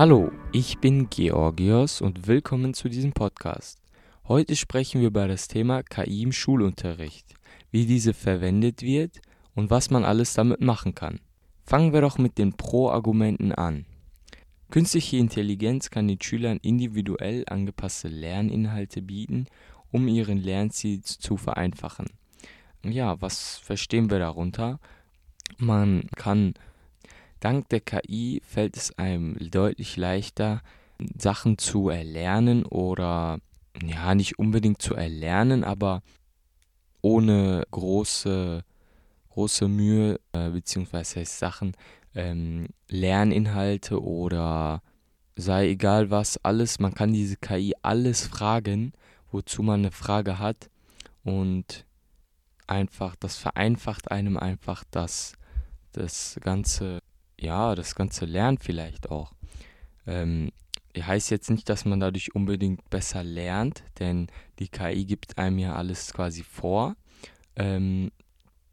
Hallo, ich bin Georgios und willkommen zu diesem Podcast. Heute sprechen wir über das Thema KI im Schulunterricht, wie diese verwendet wird und was man alles damit machen kann. Fangen wir doch mit den Pro-Argumenten an. Künstliche Intelligenz kann den Schülern individuell angepasste Lerninhalte bieten, um ihren Lernziel zu vereinfachen. Ja, was verstehen wir darunter? Man kann Dank der KI fällt es einem deutlich leichter, Sachen zu erlernen oder ja, nicht unbedingt zu erlernen, aber ohne große, große Mühe, äh, beziehungsweise Sachen, ähm, Lerninhalte oder sei egal was, alles, man kann diese KI alles fragen, wozu man eine Frage hat und einfach, das vereinfacht einem einfach das, das ganze ja, das ganze Lernen vielleicht auch. Ähm, heißt jetzt nicht, dass man dadurch unbedingt besser lernt, denn die KI gibt einem ja alles quasi vor. Ähm,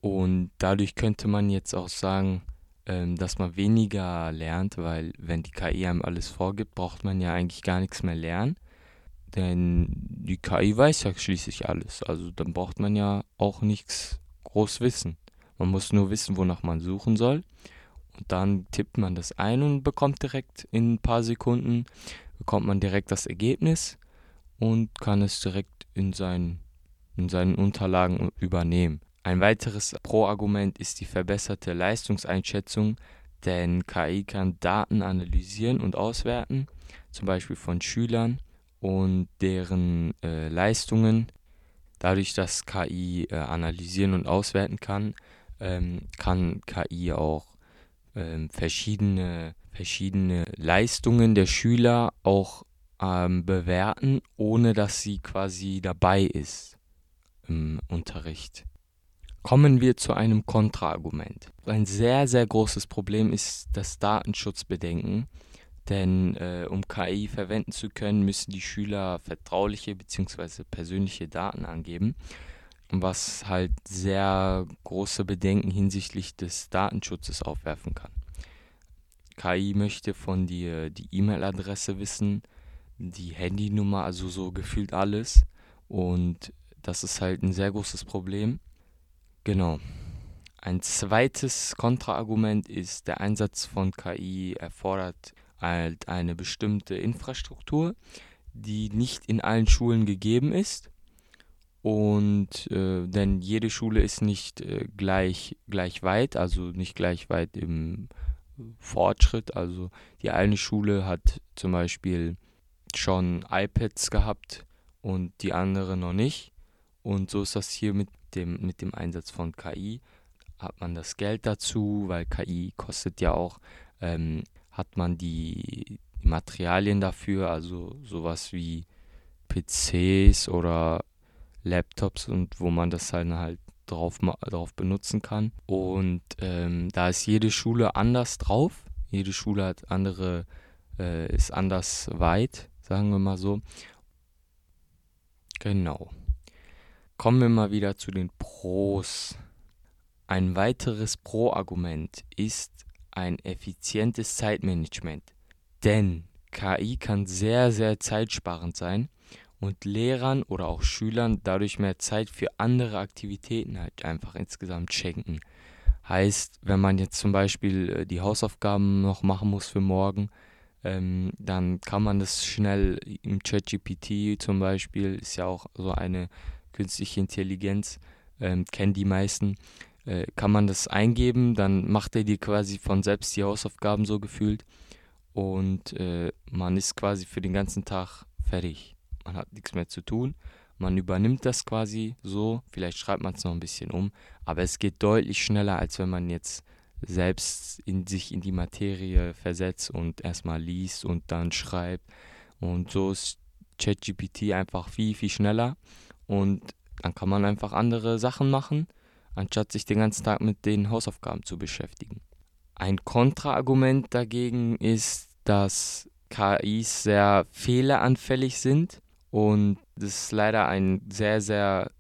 und dadurch könnte man jetzt auch sagen, ähm, dass man weniger lernt, weil wenn die KI einem alles vorgibt, braucht man ja eigentlich gar nichts mehr lernen. Denn die KI weiß ja schließlich alles. Also dann braucht man ja auch nichts groß wissen. Man muss nur wissen, wonach man suchen soll. Dann tippt man das ein und bekommt direkt in ein paar Sekunden, bekommt man direkt das Ergebnis und kann es direkt in, sein, in seinen Unterlagen übernehmen. Ein weiteres Pro-Argument ist die verbesserte Leistungseinschätzung, denn KI kann Daten analysieren und auswerten, zum Beispiel von Schülern und deren äh, Leistungen. Dadurch, dass KI äh, analysieren und auswerten kann, ähm, kann KI auch ähm, verschiedene, verschiedene Leistungen der Schüler auch ähm, bewerten, ohne dass sie quasi dabei ist im Unterricht. Kommen wir zu einem Kontraargument. Ein sehr, sehr großes Problem ist das Datenschutzbedenken, denn äh, um KI verwenden zu können, müssen die Schüler vertrauliche bzw. persönliche Daten angeben was halt sehr große Bedenken hinsichtlich des Datenschutzes aufwerfen kann. KI möchte von dir die E-Mail-Adresse wissen, die Handynummer, also so gefühlt alles. Und das ist halt ein sehr großes Problem. Genau. Ein zweites Kontraargument ist, der Einsatz von KI erfordert halt eine bestimmte Infrastruktur, die nicht in allen Schulen gegeben ist. Und äh, denn jede Schule ist nicht äh, gleich, gleich weit, also nicht gleich weit im Fortschritt. Also die eine Schule hat zum Beispiel schon iPads gehabt und die andere noch nicht. Und so ist das hier mit dem, mit dem Einsatz von KI. Hat man das Geld dazu, weil KI kostet ja auch, ähm, hat man die Materialien dafür, also sowas wie PCs oder Laptops und wo man das halt, halt drauf, drauf benutzen kann. Und ähm, da ist jede Schule anders drauf. Jede Schule hat andere, äh, ist anders weit, sagen wir mal so. Genau. Kommen wir mal wieder zu den Pros. Ein weiteres Pro-Argument ist ein effizientes Zeitmanagement. Denn KI kann sehr, sehr zeitsparend sein und Lehrern oder auch Schülern dadurch mehr Zeit für andere Aktivitäten halt einfach insgesamt schenken. Heißt, wenn man jetzt zum Beispiel äh, die Hausaufgaben noch machen muss für morgen, ähm, dann kann man das schnell im ChatGPT zum Beispiel, ist ja auch so eine künstliche Intelligenz, ähm, kennen die meisten, äh, kann man das eingeben, dann macht er dir quasi von selbst die Hausaufgaben so gefühlt und äh, man ist quasi für den ganzen Tag fertig man hat nichts mehr zu tun. Man übernimmt das quasi so, vielleicht schreibt man es noch ein bisschen um, aber es geht deutlich schneller, als wenn man jetzt selbst in sich in die Materie versetzt und erstmal liest und dann schreibt. Und so ist ChatGPT einfach viel, viel schneller und dann kann man einfach andere Sachen machen, anstatt sich den ganzen Tag mit den Hausaufgaben zu beschäftigen. Ein Kontraargument dagegen ist, dass KIs sehr fehleranfällig sind und das ist leider ein sehr, sehr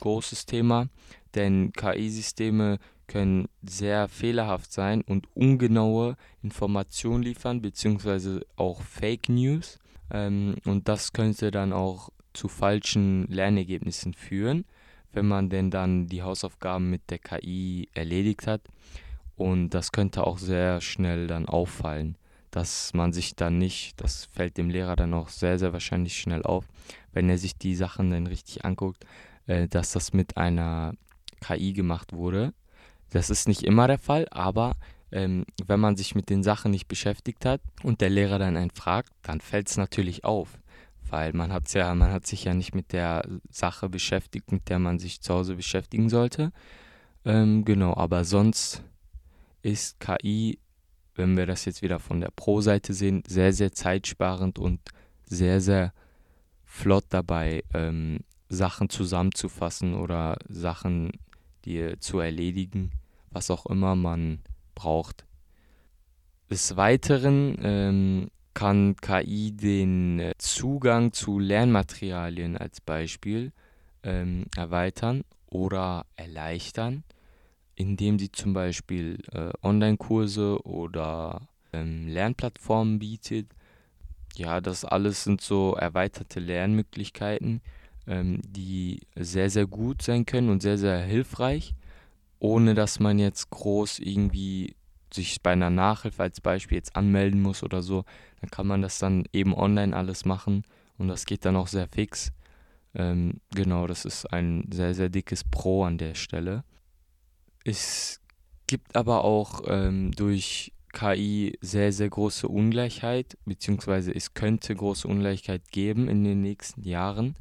großes Thema, denn KI-Systeme können sehr fehlerhaft sein und ungenaue Informationen liefern, beziehungsweise auch Fake News. Ähm, und das könnte dann auch zu falschen Lernergebnissen führen, wenn man denn dann die Hausaufgaben mit der KI erledigt hat. Und das könnte auch sehr schnell dann auffallen, dass man sich dann nicht, das fällt dem Lehrer dann auch sehr, sehr wahrscheinlich schnell auf, wenn er sich die Sachen dann richtig anguckt, äh, dass das mit einer KI gemacht wurde. Das ist nicht immer der Fall, aber ähm, wenn man sich mit den Sachen nicht beschäftigt hat und der Lehrer dann einen fragt, dann fällt es natürlich auf. Weil man hat's ja, man hat sich ja nicht mit der Sache beschäftigt, mit der man sich zu Hause beschäftigen sollte. Ähm, genau, aber sonst ist KI, wenn wir das jetzt wieder von der Pro-Seite sehen, sehr, sehr zeitsparend und sehr, sehr flott dabei, ähm, Sachen zusammenzufassen oder Sachen die, zu erledigen, was auch immer man braucht. Des Weiteren ähm, kann KI den äh, Zugang zu Lernmaterialien als Beispiel ähm, erweitern oder erleichtern, indem sie zum Beispiel äh, Online-Kurse oder ähm, Lernplattformen bietet. Ja, das alles sind so erweiterte Lernmöglichkeiten, ähm, die sehr, sehr gut sein können und sehr, sehr hilfreich, ohne dass man jetzt groß irgendwie sich bei einer Nachhilfe als Beispiel jetzt anmelden muss oder so. Dann kann man das dann eben online alles machen und das geht dann auch sehr fix. Ähm, genau, das ist ein sehr, sehr dickes Pro an der Stelle. Es gibt aber auch ähm, durch KI sehr, sehr große Ungleichheit, beziehungsweise es könnte große Ungleichheit geben in den nächsten Jahren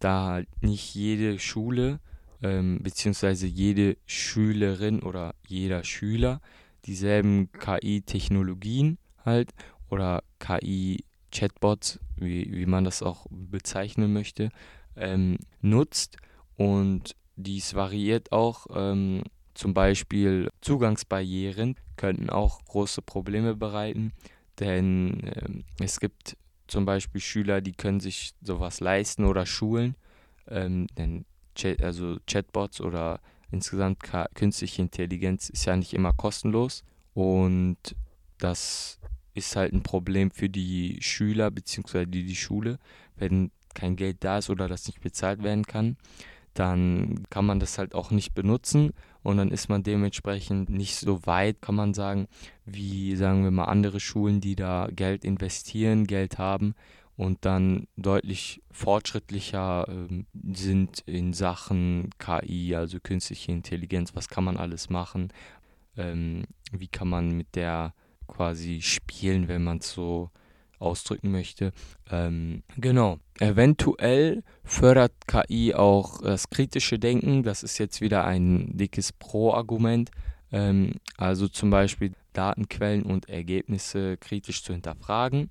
da halt nicht jede Schule ähm, beziehungsweise jede Schülerin oder jeder Schüler dieselben KI-Technologien halt oder KI-Chatbots, wie, wie man das auch bezeichnen möchte, ähm, nutzt und dies variiert auch. Ähm, zum Beispiel Zugangsbarrieren könnten auch große Probleme bereiten, denn ähm, es gibt zum Beispiel Schüler, die können sich sowas leisten oder schulen, ähm, denn Chat, also Chatbots oder insgesamt künstliche Intelligenz ist ja nicht immer kostenlos und das ist halt ein Problem für die Schüler bzw. Die, die Schule, wenn kein Geld da ist oder das nicht bezahlt werden kann, dann kann man das halt auch nicht benutzen und dann ist man dementsprechend nicht so weit, kann man sagen, wie sagen wir mal andere Schulen, die da Geld investieren, Geld haben und dann deutlich fortschrittlicher äh, sind in Sachen KI, also künstliche Intelligenz, was kann man alles machen, ähm, wie kann man mit der quasi spielen, wenn man es so ausdrücken möchte. Ähm, genau. Eventuell fördert KI auch das kritische Denken. Das ist jetzt wieder ein dickes Pro-Argument. Ähm, also zum Beispiel Datenquellen und Ergebnisse kritisch zu hinterfragen.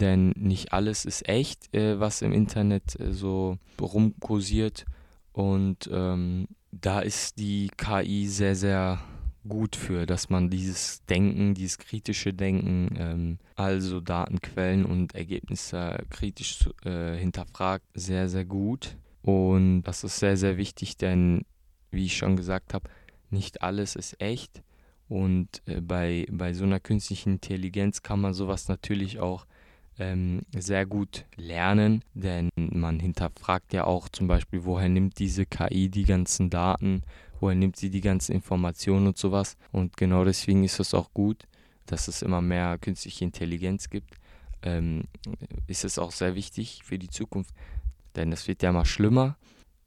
Denn nicht alles ist echt, äh, was im Internet äh, so rumkursiert. Und ähm, da ist die KI sehr, sehr gut für, dass man dieses Denken, dieses kritische Denken, ähm, also Datenquellen und Ergebnisse kritisch äh, hinterfragt, sehr, sehr gut. Und das ist sehr, sehr wichtig, denn wie ich schon gesagt habe, nicht alles ist echt. Und äh, bei, bei so einer künstlichen Intelligenz kann man sowas natürlich auch ähm, sehr gut lernen, denn man hinterfragt ja auch zum Beispiel, woher nimmt diese KI die ganzen Daten, woher nimmt sie die ganzen Informationen und sowas. Und genau deswegen ist es auch gut, dass es immer mehr künstliche Intelligenz gibt. Ähm, ist es auch sehr wichtig für die Zukunft, denn es wird ja mal schlimmer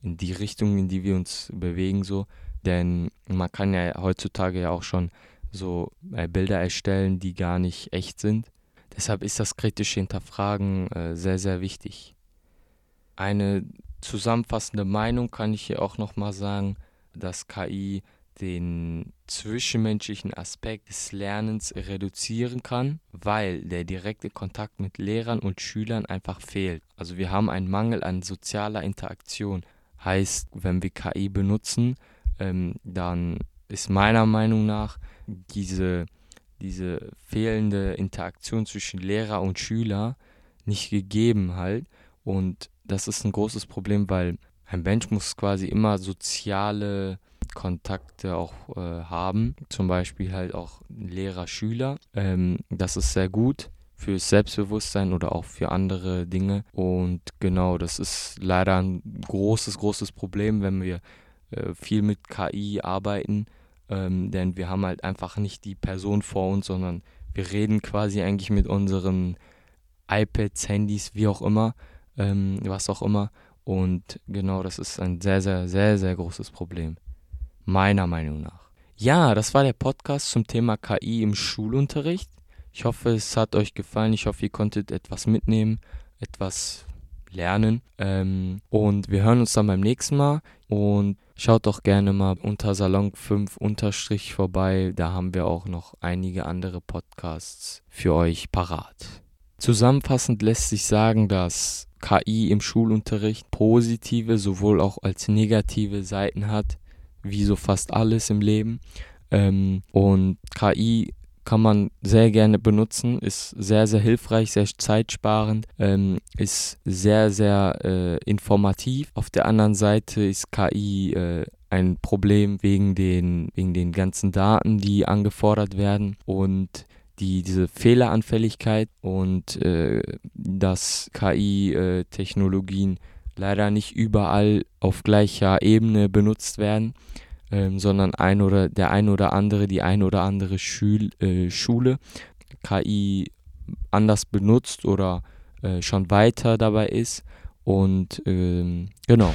in die Richtung, in die wir uns bewegen, so. Denn man kann ja heutzutage ja auch schon so äh, Bilder erstellen, die gar nicht echt sind. Deshalb ist das kritische Hinterfragen äh, sehr, sehr wichtig. Eine zusammenfassende Meinung kann ich hier auch nochmal sagen, dass KI den zwischenmenschlichen Aspekt des Lernens reduzieren kann, weil der direkte Kontakt mit Lehrern und Schülern einfach fehlt. Also wir haben einen Mangel an sozialer Interaktion. Heißt, wenn wir KI benutzen, ähm, dann ist meiner Meinung nach diese diese fehlende Interaktion zwischen Lehrer und Schüler nicht gegeben halt. Und das ist ein großes Problem, weil ein Mensch muss quasi immer soziale Kontakte auch äh, haben, zum Beispiel halt auch Lehrer-Schüler. Ähm, das ist sehr gut fürs Selbstbewusstsein oder auch für andere Dinge. Und genau, das ist leider ein großes, großes Problem, wenn wir äh, viel mit KI arbeiten, ähm, denn wir haben halt einfach nicht die Person vor uns, sondern wir reden quasi eigentlich mit unseren iPads, Handys, wie auch immer, ähm, was auch immer. Und genau, das ist ein sehr, sehr, sehr, sehr großes Problem. Meiner Meinung nach. Ja, das war der Podcast zum Thema KI im Schulunterricht. Ich hoffe, es hat euch gefallen. Ich hoffe, ihr konntet etwas mitnehmen, etwas lernen. Ähm, und wir hören uns dann beim nächsten Mal. Und schaut doch gerne mal unter Salon 5 unterstrich vorbei. Da haben wir auch noch einige andere Podcasts für euch parat. Zusammenfassend lässt sich sagen, dass KI im Schulunterricht positive sowohl auch als negative Seiten hat, wie so fast alles im Leben. Ähm, und KI kann man sehr gerne benutzen, ist sehr, sehr hilfreich, sehr zeitsparend, ähm, ist sehr, sehr äh, informativ. Auf der anderen Seite ist KI äh, ein Problem wegen den, wegen den ganzen Daten, die angefordert werden und die, diese Fehleranfälligkeit und äh, dass KI-Technologien äh, leider nicht überall auf gleicher Ebene benutzt werden ähm, sondern ein oder der ein oder andere, die ein oder andere Schül, äh, Schule KI anders benutzt oder äh, schon weiter dabei ist. Und ähm, genau.